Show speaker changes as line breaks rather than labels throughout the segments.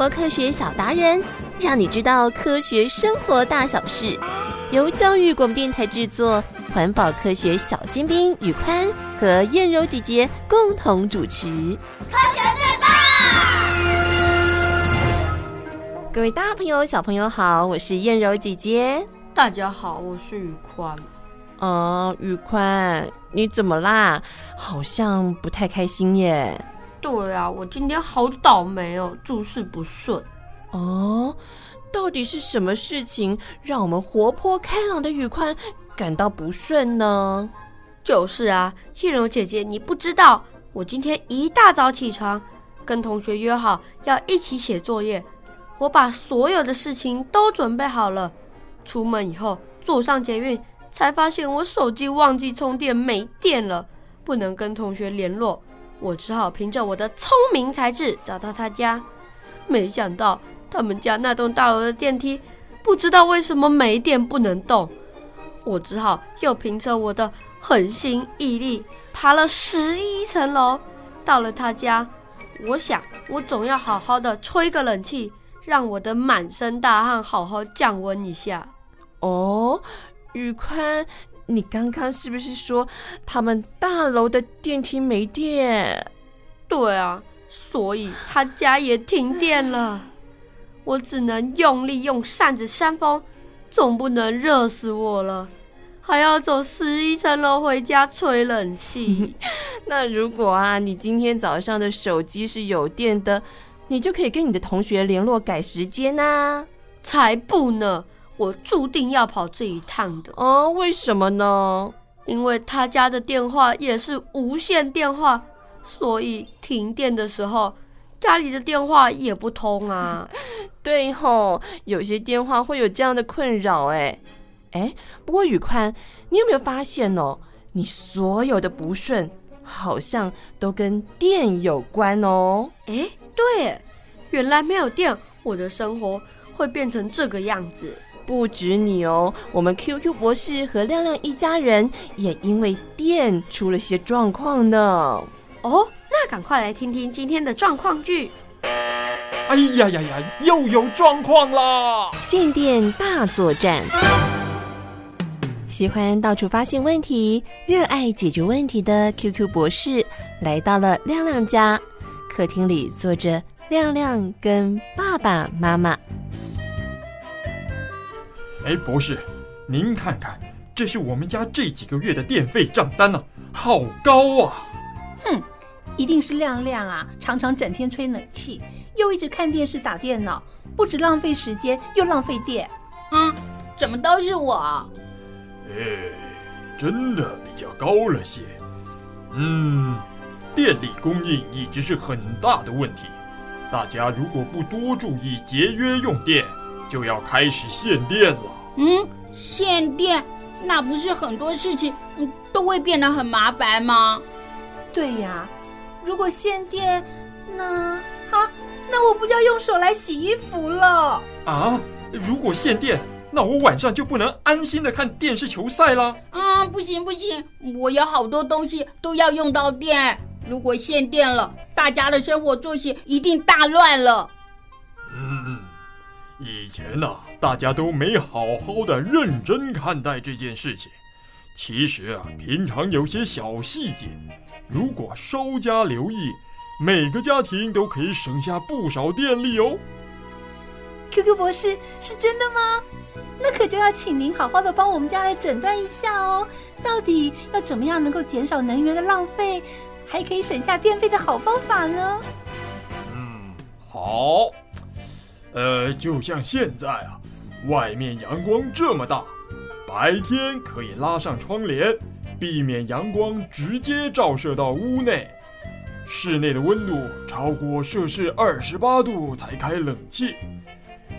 活科学小达人，让你知道科学生活大小事。由教育广播电台制作，环保科学小尖兵宇宽和燕柔姐姐共同主持。科学最棒！各位大朋友、小朋友好，我是燕柔姐姐。
大家好，我是宇宽。
嗯，宇宽，你怎么啦？好像不太开心耶。
对啊，我今天好倒霉哦，诸事不顺。
哦，到底是什么事情让我们活泼开朗的宇宽感到不顺呢？
就是啊，燕柔姐姐，你不知道，我今天一大早起床，跟同学约好要一起写作业，我把所有的事情都准备好了。出门以后，坐上捷运，才发现我手机忘记充电，没电了，不能跟同学联络。我只好凭着我的聪明才智找到他家，没想到他们家那栋大楼的电梯不知道为什么没电不能动，我只好又凭着我的恒心毅力爬了十一层楼，到了他家。我想我总要好好的吹个冷气，让我的满身大汗好好降温一下。
哦，宇宽。你刚刚是不是说他们大楼的电梯没电？
对啊，所以他家也停电了。我只能用力用扇子扇风，总不能热死我了，还要走十一层楼回家吹冷气。
那如果啊，你今天早上的手机是有电的，你就可以跟你的同学联络改时间啊。
才不呢！我注定要跑这一趟的
哦，为什么呢？
因为他家的电话也是无线电话，所以停电的时候，家里的电话也不通啊。
对吼，有些电话会有这样的困扰哎。哎，不过宇宽，你有没有发现哦？你所有的不顺好像都跟电有关哦。
哎，对，原来没有电，我的生活会变成这个样子。
不止你哦，我们 QQ 博士和亮亮一家人也因为电出了些状况呢。
哦，那赶快来听听今天的状况剧。
哎呀呀呀，又有状况啦！
限电大作战。喜欢到处发现问题、热爱解决问题的 QQ 博士来到了亮亮家，客厅里坐着亮亮跟爸爸妈妈。
哎，博士，您看看，这是我们家这几个月的电费账单呢、啊，好高啊！
哼，一定是亮亮啊，常常整天吹冷气，又一直看电视打电脑，不止浪费时间，又浪费电。
嗯，怎么都是我？
哎，真的比较高了些。嗯，电力供应一直是很大的问题，大家如果不多注意节约用电。就要开始限电了。
嗯，限电，那不是很多事情嗯都会变得很麻烦吗？
对呀，如果限电，那啊，那我不就要用手来洗衣服了？
啊，如果限电，那我晚上就不能安心的看电视球赛了。
啊，不行不行，我有好多东西都要用到电。如果限电了，大家的生活作息一定大乱了。
嗯。以前呢、啊，大家都没好好的认真看待这件事情。其实啊，平常有些小细节，如果稍加留意，每个家庭都可以省下不少电力哦。
QQ 博士，是真的吗？那可就要请您好好的帮我们家来诊断一下哦。到底要怎么样能够减少能源的浪费，还可以省下电费的好方法呢？
嗯，好。呃，就像现在啊，外面阳光这么大，白天可以拉上窗帘，避免阳光直接照射到屋内。室内的温度超过摄氏二十八度才开冷气，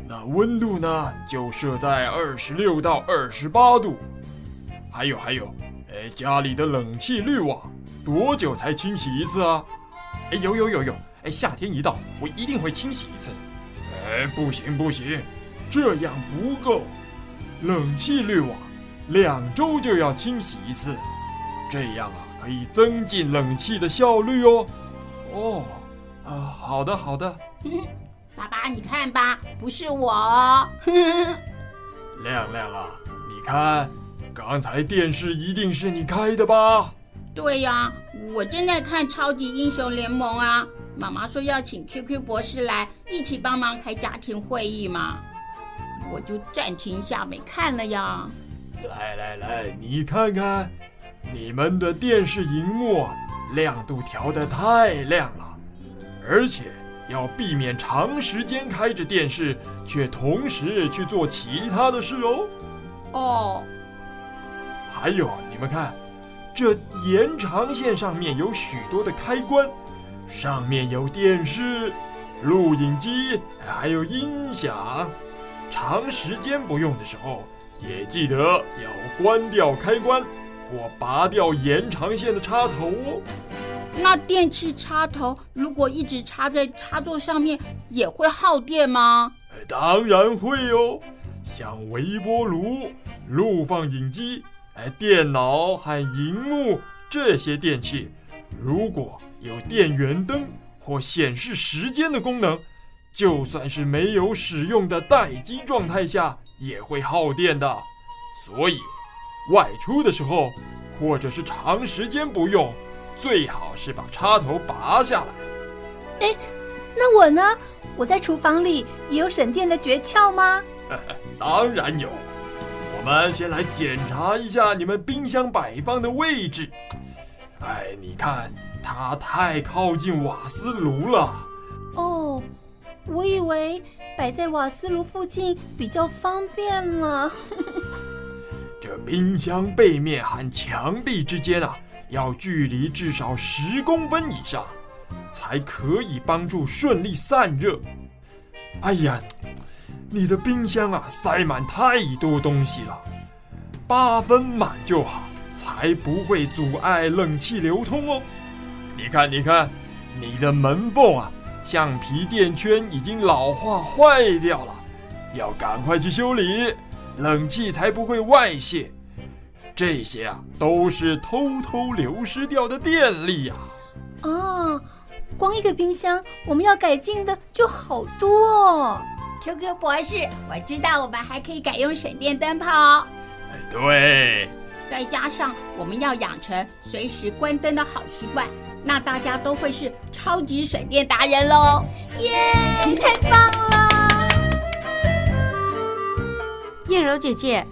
那温度呢，就设在二十六到二十八度。还有还有，哎，家里的冷气滤网多久才清洗一次啊？哎，有有有有，哎，夏天一到，我一定会清洗一次。哎，不行不行，这样不够。冷气滤网两周就要清洗一次，这样啊可以增进冷气的效率哦。哦，啊，好的好的。
嗯，爸爸，你看吧，不是我哦。
亮亮啊，你看，刚才电视一定是你开的吧？
对呀，我正在看超级英雄联盟啊。妈妈说要请 QQ 博士来一起帮忙开家庭会议嘛，我就暂停一下没看了呀。
来来来，你看看，你们的电视荧幕亮度调的太亮了，而且要避免长时间开着电视，却同时去做其他的事哦。
哦，
还有你们看，这延长线上面有许多的开关。上面有电视、录影机，还有音响。长时间不用的时候，也记得要关掉开关或拔掉延长线的插头哦。
那电器插头如果一直插在插座上面，也会耗电吗？
当然会哦。像微波炉、录放影机、哎，电脑和荧幕这些电器，如果有电源灯或显示时间的功能，就算是没有使用的待机状态下，也会耗电的。所以，外出的时候或者是长时间不用，最好是把插头拔下来。
哎，那我呢？我在厨房里也有省电的诀窍吗？
当然有。我们先来检查一下你们冰箱摆放的位置。哎，你看。它太靠近瓦斯炉了。
哦，我以为摆在瓦斯炉附近比较方便嘛。
这冰箱背面和墙壁之间啊，要距离至少十公分以上，才可以帮助顺利散热。哎呀，你的冰箱啊，塞满太多东西了，八分满就好，才不会阻碍冷气流通哦。你看，你看，你的门缝啊，橡皮垫圈已经老化坏掉了，要赶快去修理，冷气才不会外泄。这些啊，都是偷偷流失掉的电力呀。
啊，光一个冰箱，我们要改进的就好多哦。
QQ 博士，我知道我们还可以改用省电灯泡。
对。
再加上我们要养成随时关灯的好习惯。那大家都会是超级省电达人喽！
耶，太棒了！
燕柔姐姐，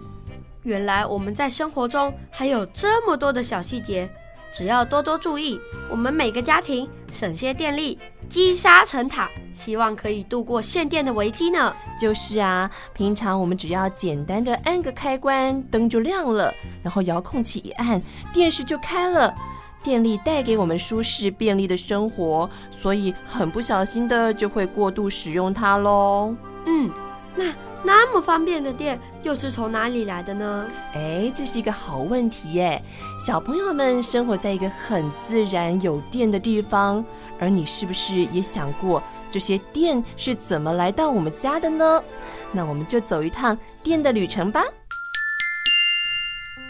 原来我们在生活中还有这么多的小细节，只要多多注意，我们每个家庭省些电力，积沙成塔，希望可以度过限电的危机呢。
就是啊，平常我们只要简单的按个开关，灯就亮了，然后遥控器一按，电视就开了。电力带给我们舒适便利的生活，所以很不小心的就会过度使用它喽。
嗯，那那么方便的电又是从哪里来的呢？
哎，这是一个好问题耶。小朋友们生活在一个很自然有电的地方，而你是不是也想过这些电是怎么来到我们家的呢？那我们就走一趟电的旅程吧。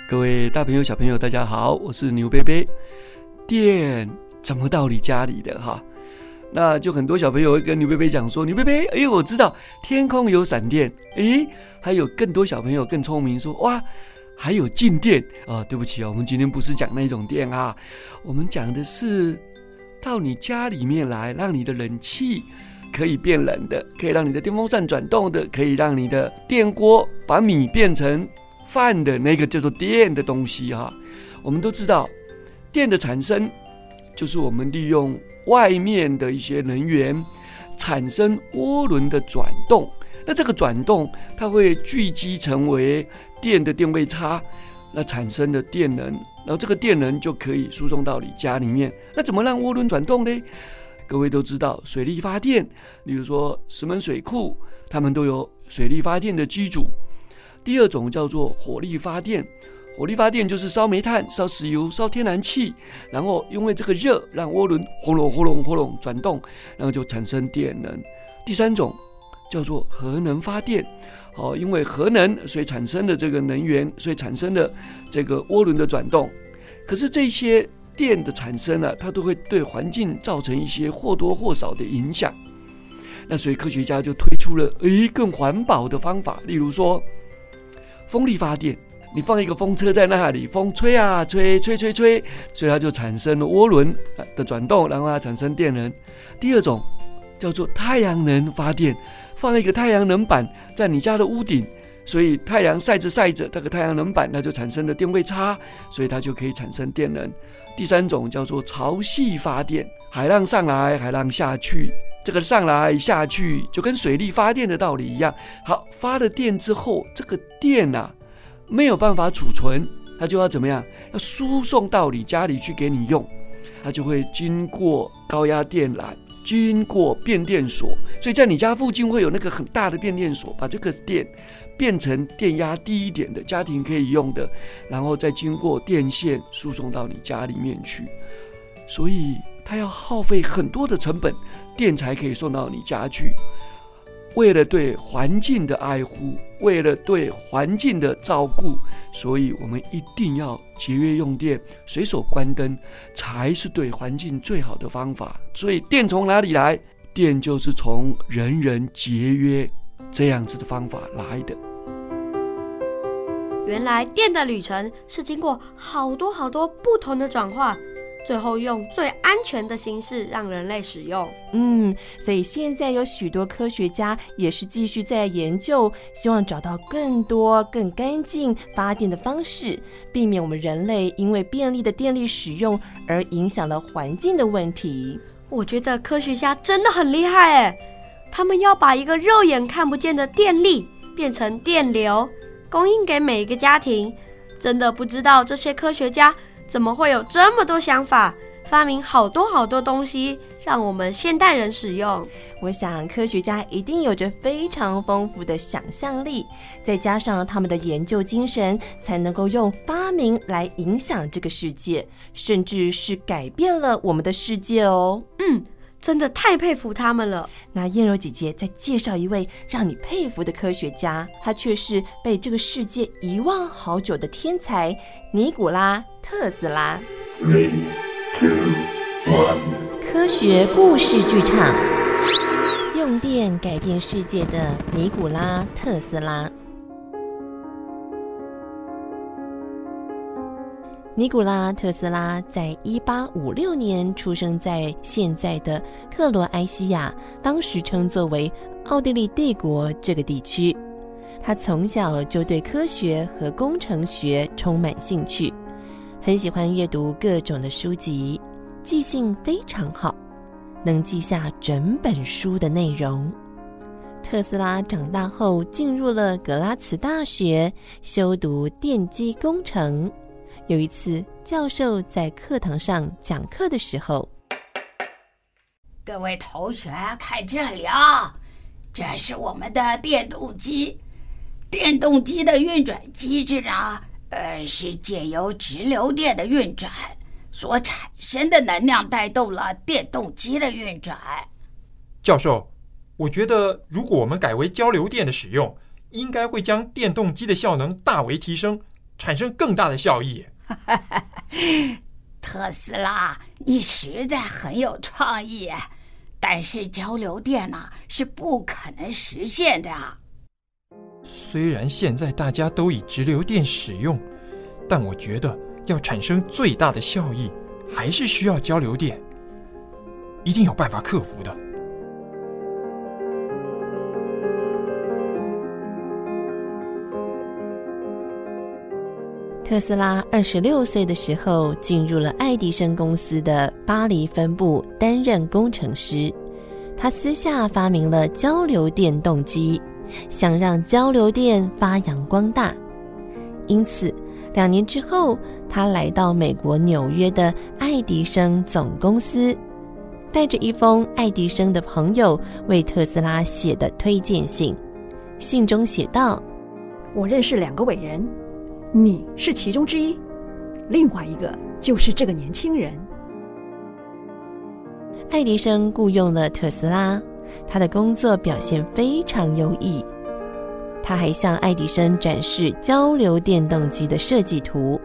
各位大朋友、小朋友，大家好，我是牛贝贝。电怎么到你家里的哈？那就很多小朋友会跟牛贝贝讲说：“牛贝贝，哎，我知道天空有闪电。”哎，还有更多小朋友更聪明说：“哇，还有静电啊！”对不起啊，我们今天不是讲那种电啊，我们讲的是到你家里面来，让你的冷气可以变冷的，可以让你的电风扇转动的，可以让你的电锅把米变成。饭的那个叫做电的东西哈，我们都知道，电的产生就是我们利用外面的一些能源产生涡轮的转动，那这个转动它会聚集成为电的电位差，那产生的电能，然后这个电能就可以输送到你家里面。那怎么让涡轮转动呢？各位都知道，水力发电，比如说石门水库，他们都有水力发电的机组。第二种叫做火力发电，火力发电就是烧煤炭、烧石油、烧天然气，然后因为这个热让涡轮轰隆轰隆轰隆转动，然后就产生电能。第三种叫做核能发电，哦，因为核能所以产生的这个能源，所以产生的这个涡轮的转动。可是这些电的产生呢，它都会对环境造成一些或多或少的影响。那所以科学家就推出了诶更环保的方法，例如说风力发电，你放一个风车在那里，风吹啊吹，吹吹吹，所以它就产生了涡轮的转动，然后它产生电能。第二种叫做太阳能发电，放一个太阳能板在你家的屋顶。所以太阳晒着晒着，这个太阳能板它就产生了电位差，所以它就可以产生电能。第三种叫做潮汐发电，海浪上来，海浪下去，这个上来下去就跟水力发电的道理一样。好，发了电之后，这个电啊没有办法储存，它就要怎么样？要输送到你家里去给你用，它就会经过高压电缆。经过变电所，所以在你家附近会有那个很大的变电所，把这个电变成电压低一点的家庭可以用的，然后再经过电线输送到你家里面去。所以它要耗费很多的成本，电才可以送到你家去。为了对环境的爱护，为了对环境的照顾，所以我们一定要节约用电，随手关灯，才是对环境最好的方法。所以电从哪里来？电就是从人人节约这样子的方法来的。
原来电的旅程是经过好多好多不同的转化。最后用最安全的形式让人类使用。
嗯，所以现在有许多科学家也是继续在研究，希望找到更多更干净发电的方式，避免我们人类因为便利的电力使用而影响了环境的问题。
我觉得科学家真的很厉害哎，他们要把一个肉眼看不见的电力变成电流，供应给每一个家庭。真的不知道这些科学家。怎么会有这么多想法，发明好多好多东西，让我们现代人使用？
我想科学家一定有着非常丰富的想象力，再加上他们的研究精神，才能够用发明来影响这个世界，甚至是改变了我们的世界哦。
嗯。真的太佩服他们了。
那燕柔姐姐再介绍一位让你佩服的科学家，他却是被这个世界遗忘好久的天才——尼古拉·特斯拉。Three, two, one. 科学故事剧场，用电改变世界的尼古拉·特斯拉。尼古拉·特斯拉在一八五六年出生在现在的克罗埃西亚，当时称作为奥地利帝国这个地区。他从小就对科学和工程学充满兴趣，很喜欢阅读各种的书籍，记性非常好，能记下整本书的内容。特斯拉长大后进入了格拉茨大学修读电机工程。有一次，教授在课堂上讲课的时候，
各位同学看这里啊，这是我们的电动机。电动机的运转机制呢，呃，是借由直流电的运转所产生的能量带动了电动机的运转。
教授，我觉得如果我们改为交流电的使用，应该会将电动机的效能大为提升，产生更大的效益。
特斯拉，你实在很有创意，但是交流电呢、是不可能实现的。
虽然现在大家都以直流电使用，但我觉得要产生最大的效益，还是需要交流电，一定有办法克服的。
特斯拉二十六岁的时候，进入了爱迪生公司的巴黎分部担任工程师。他私下发明了交流电动机，想让交流电发扬光大。因此，两年之后，他来到美国纽约的爱迪生总公司，带着一封爱迪生的朋友为特斯拉写的推荐信。信中写道：“
我认识两个伟人。”你是其中之一，另外一个就是这个年轻人。
爱迪生雇佣了特斯拉，他的工作表现非常优异。他还向爱迪生展示交流电动机的设计图。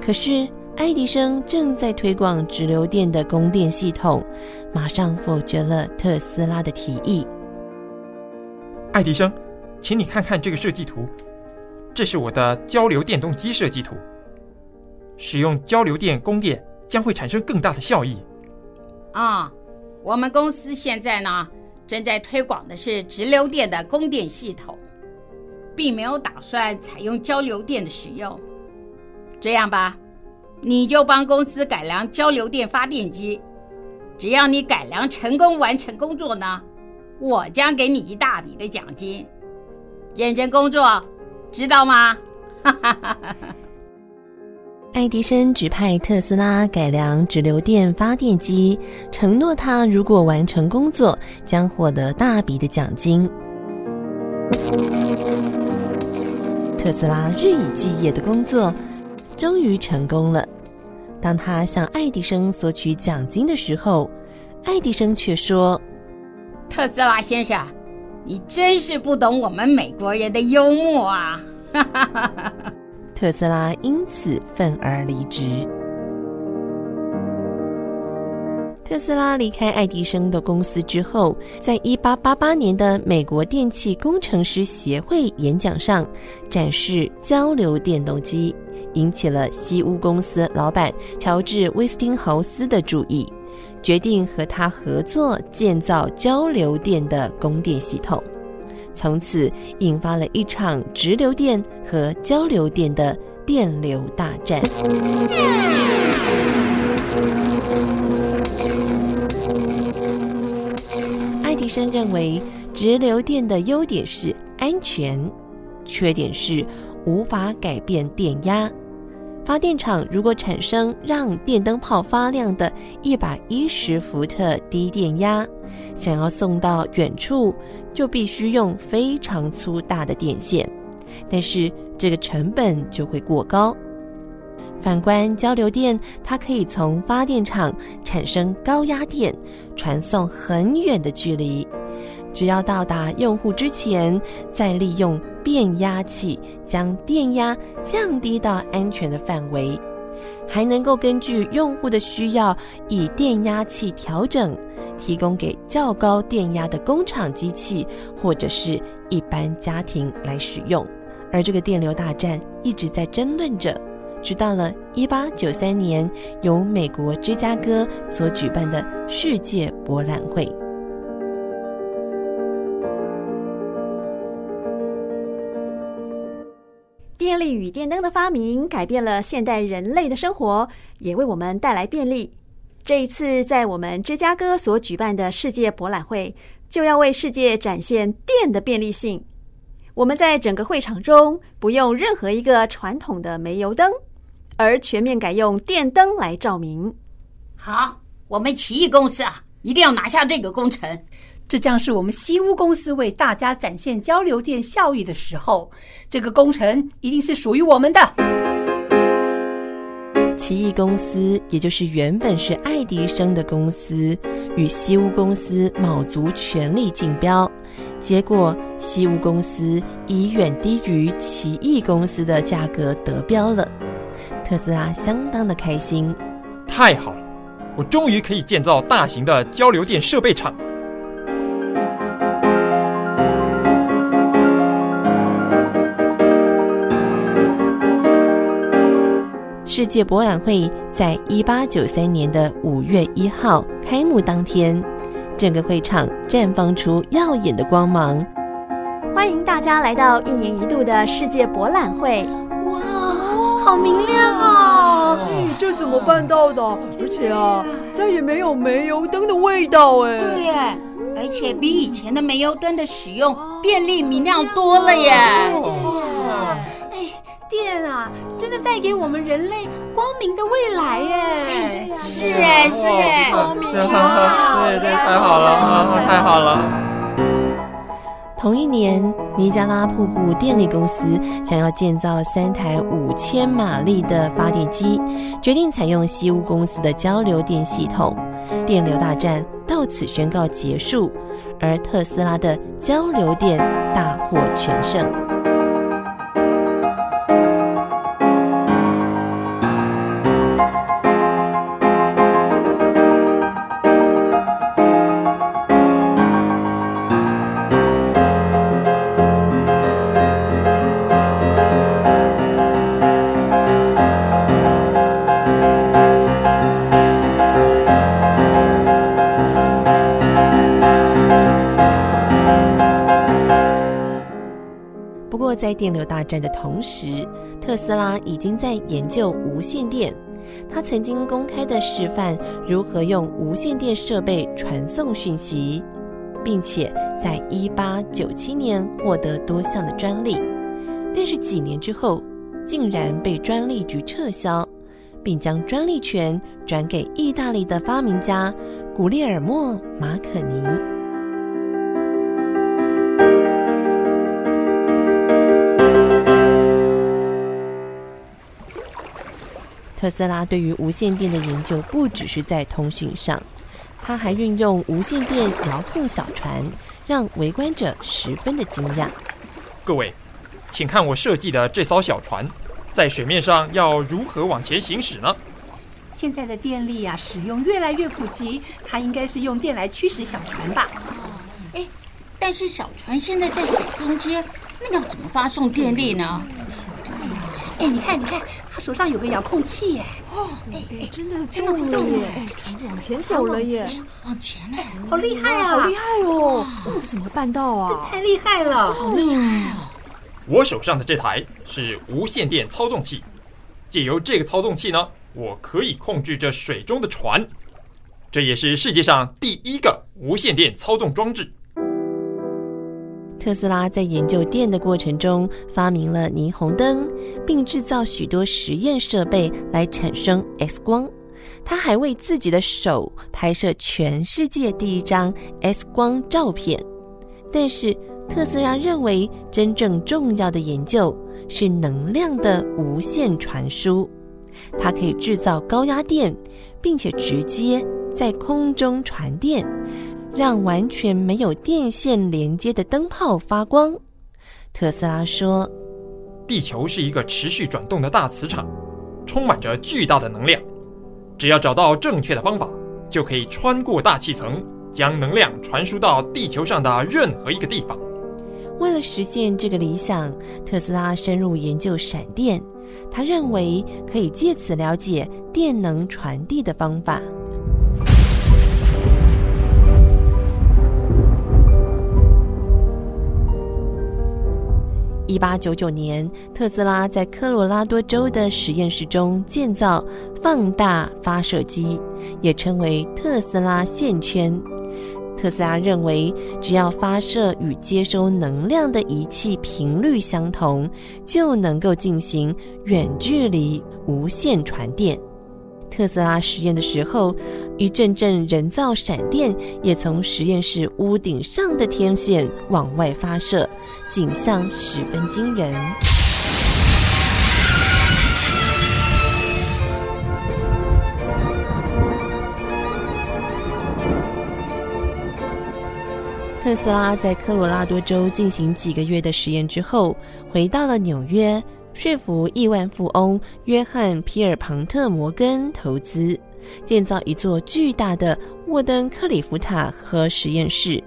可是，爱迪生正在推广直流电的供电系统，马上否决了特斯拉的提议。
爱迪生，请你看看这个设计图，这是我的交流电动机设计图。使用交流电供电将会产生更大的效益。
啊、我们公司现在呢，正在推广的是直流电的供电系统，并没有打算采用交流电的使用。这样吧，你就帮公司改良交流电发电机，只要你改良成功完成工作呢，我将给你一大笔的奖金。认真工作，知道吗？哈哈哈哈。
爱迪生指派特斯拉改良直流电发电机，承诺他如果完成工作，将获得大笔的奖金。特斯拉日以继夜的工作，终于成功了。当他向爱迪生索取奖金的时候，爱迪生却说：“
特斯拉先生，你真是不懂我们美国人的幽默啊！”哈哈哈哈。
特斯拉因此愤而离职。特斯拉离开爱迪生的公司之后，在一八八八年的美国电气工程师协会演讲上展示交流电动机，引起了西屋公司老板乔治·威斯汀豪斯的注意，决定和他合作建造交流电的供电系统。从此引发了一场直流电和交流电的电流大战。爱迪生认为，直流电的优点是安全，缺点是无法改变电压。发电厂如果产生让电灯泡发亮的一百一十伏特低电压，想要送到远处，就必须用非常粗大的电线，但是这个成本就会过高。反观交流电，它可以从发电厂产生高压电，传送很远的距离。只要到达用户之前，再利用变压器将电压降低到安全的范围，还能够根据用户的需要，以电压器调整，提供给较高电压的工厂机器或者是一般家庭来使用。而这个电流大战一直在争论着，直到了一八九三年，由美国芝加哥所举办的世界博览会。
电力与电灯的发明改变了现代人类的生活，也为我们带来便利。这一次在我们芝加哥所举办的世界博览会，就要为世界展现电的便利性。我们在整个会场中不用任何一个传统的煤油灯，而全面改用电灯来照明。
好，我们奇异公司啊，一定要拿下这个工程。
这将是我们西屋公司为大家展现交流电效益的时候。这个工程一定是属于我们的。
奇异公司，也就是原本是爱迪生的公司，与西屋公司卯足全力竞标，结果西屋公司以远低于奇异公司的价格得标了。特斯拉相当的开心。
太好了，我终于可以建造大型的交流电设备厂。
世界博览会在一八九三年的五月一号开幕当天，整个会场绽放出耀眼的光芒。
欢迎大家来到一年一度的世界博览会！
哇，好明亮啊！
哎，这怎么办到的？而且啊，再也没有煤油灯的味道哎。
对耶，而且比以前的煤油灯的使用便利明亮多了耶。
电啊，真的带给我们人类光明的未来耶！
是哎，是哎，
光明啊！对对，太好了，太好了。
同一年，尼加拉瀑布电力公司想要建造三台五千马力的发电机，决定采用西屋公司的交流电系统，电流大战到此宣告结束，而特斯拉的交流电大获全胜。不过，在电流大战的同时，特斯拉已经在研究无线电。他曾经公开的示范如何用无线电设备传送讯息，并且在一八九七年获得多项的专利。但是几年之后，竟然被专利局撤销，并将专利权转给意大利的发明家古列尔莫·马可尼。特斯拉对于无线电的研究不只是在通讯上，他还运用无线电遥控小船，让围观者十分的惊讶。
各位，请看我设计的这艘小船，在水面上要如何往前行驶呢？
现在的电力啊，使用越来越普及，它应该是用电来驱使小船吧？
哦，哎，但是小船现在在水中间，那要怎么发送电力呢？
对呀，哎，你看，你看。他手上有个遥控器耶！
哦，哎哎，真的真的会动耶！往前走了耶！
往前嘞，
好厉害啊！
好厉害哦！这怎么办到啊？
这太厉害了！
好厉害哦！
我手上的这台是无线电操纵器，借由这个操纵器呢，我可以控制这水中的船。这也是世界上第一个无线电操纵装置。
特斯拉在研究电的过程中，发明了霓虹灯，并制造许多实验设备来产生 X 光。他还为自己的手拍摄全世界第一张 X 光照片。但是，特斯拉认为真正重要的研究是能量的无线传输。它可以制造高压电，并且直接在空中传电。让完全没有电线连接的灯泡发光。特斯拉说：“
地球是一个持续转动的大磁场，充满着巨大的能量。只要找到正确的方法，就可以穿过大气层，将能量传输到地球上的任何一个地方。”
为了实现这个理想，特斯拉深入研究闪电。他认为可以借此了解电能传递的方法。一八九九年，特斯拉在科罗拉多州的实验室中建造放大发射机，也称为特斯拉线圈。特斯拉认为，只要发射与接收能量的仪器频率相同，就能够进行远距离无线传电。特斯拉实验的时候，一阵阵人造闪电也从实验室屋顶上的天线往外发射，景象十分惊人。特斯拉在科罗拉多州进行几个月的实验之后，回到了纽约。说服亿万富翁约翰·皮尔庞特·摩根投资建造一座巨大的沃登克里夫塔核实验室。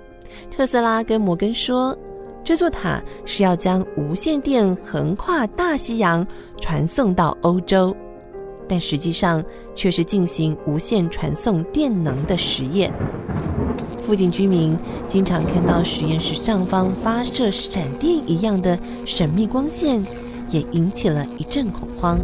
特斯拉跟摩根说，这座塔是要将无线电横跨大西洋传送到欧洲，但实际上却是进行无线传送电能的实验。附近居民经常看到实验室上方发射闪电一样的神秘光线。也引起了一阵恐慌。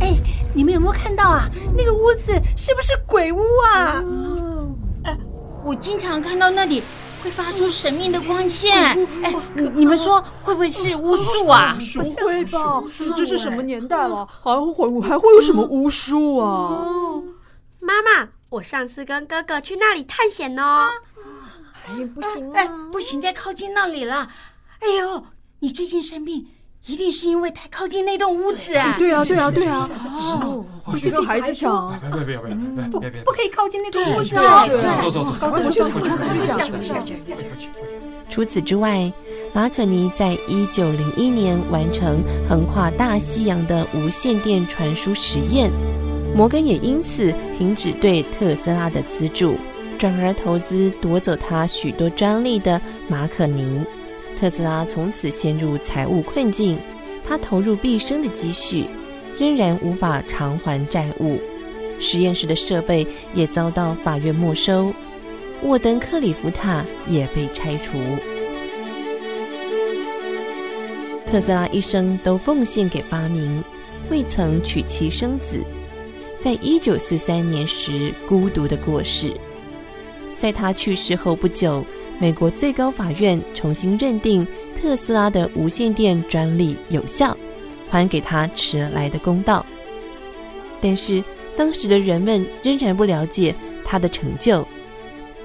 哎，你们有没有看到啊？那个屋子是不是鬼屋啊？
哦，哎，我经常看到那里会发出神秘的光线。哎，你你们说会不会是巫术啊？
不会吧？这是什么年代了？还会还会有什么巫术啊？
哦，妈妈，我上次跟哥哥去那里探险哦。
哎，不行
哎，不行，再靠近那里了。哎呦！你最近生病，一定是因为太靠近那栋屋子啊！
对啊，对啊，对啊！哦，不许跟孩子讲，
别别别别别
不不可以靠近那栋屋子
啊！
走走走，
快去快
去！
除此之外，马可尼在一九零一年完成横跨大西洋的无线电传输实验，摩根也因此停止对特斯拉的资助，转而投资夺走他许多专利的马可尼。特斯拉从此陷入财务困境，他投入毕生的积蓄，仍然无法偿还债务。实验室的设备也遭到法院没收，沃登克里夫塔也被拆除。特斯拉一生都奉献给发明，未曾娶妻生子。在一九四三年时，孤独的过世。在他去世后不久，美国最高法院重新认定特斯拉的无线电专利有效，还给他迟来的公道。但是当时的人们仍然不了解他的成就，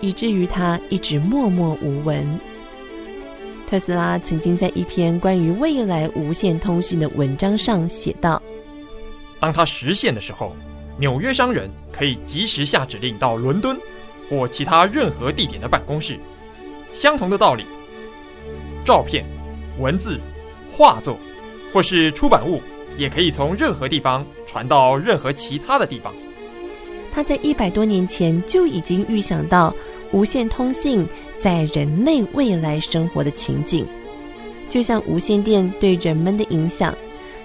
以至于他一直默默无闻。特斯拉曾经在一篇关于未来无线通讯的文章上写道：“
当他实现的时候，纽约商人可以及时下指令到伦敦。”或其他任何地点的办公室，相同的道理，照片、文字、画作，或是出版物，也可以从任何地方传到任何其他的地方。
他在一百多年前就已经预想到无线通信在人类未来生活的情景，就像无线电对人们的影响，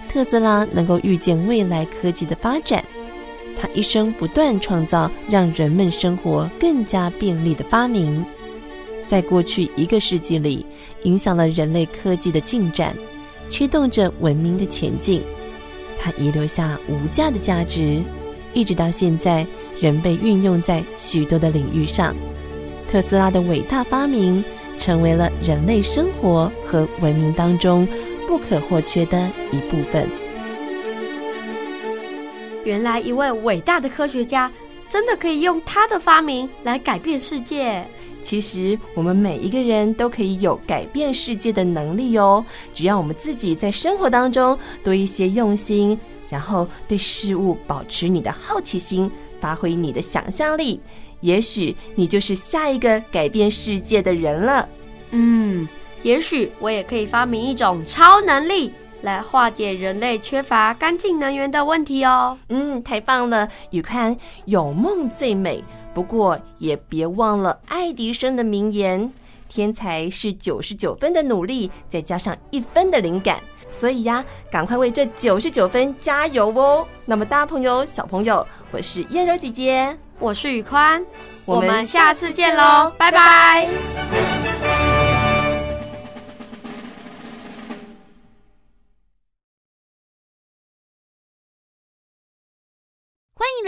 特斯拉能够预见未来科技的发展。他一生不断创造让人们生活更加便利的发明，在过去一个世纪里，影响了人类科技的进展，驱动着文明的前进。它遗留下无价的价值，一直到现在仍被运用在许多的领域上。特斯拉的伟大发明，成为了人类生活和文明当中不可或缺的一部分。
原来一位伟大的科学家真的可以用他的发明来改变世界。
其实我们每一个人都可以有改变世界的能力哦，只要我们自己在生活当中多一些用心，然后对事物保持你的好奇心，发挥你的想象力，也许你就是下一个改变世界的人了。
嗯，也许我也可以发明一种超能力。来化解人类缺乏干净能源的问题哦。
嗯，太棒了，宇宽，有梦最美。不过也别忘了爱迪生的名言：天才是九十九分的努力，再加上一分的灵感。所以呀，赶快为这九十九分加油哦。那么大朋友、小朋友，我是燕柔姐姐，
我是宇宽，我们下次见喽，拜拜。